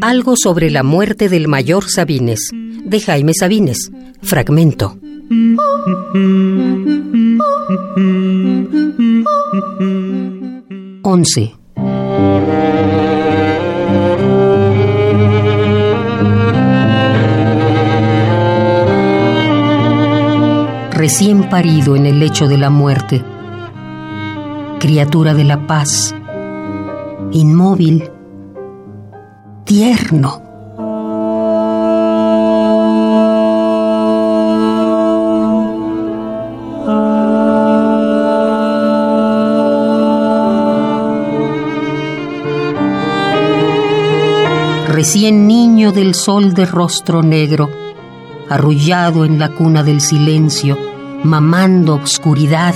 Algo sobre la muerte del mayor Sabines, de Jaime Sabines, fragmento. Once. Recién parido en el lecho de la muerte, criatura de la paz, inmóvil, tierno. Recién niño del sol de rostro negro, arrullado en la cuna del silencio, mamando obscuridad,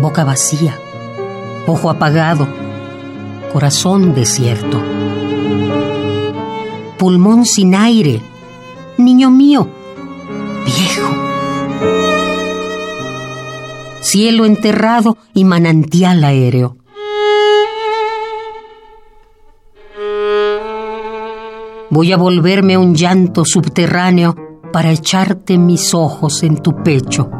boca vacía, ojo apagado, corazón desierto, pulmón sin aire, niño mío, viejo, cielo enterrado y manantial aéreo. Voy a volverme un llanto subterráneo para echarte mis ojos en tu pecho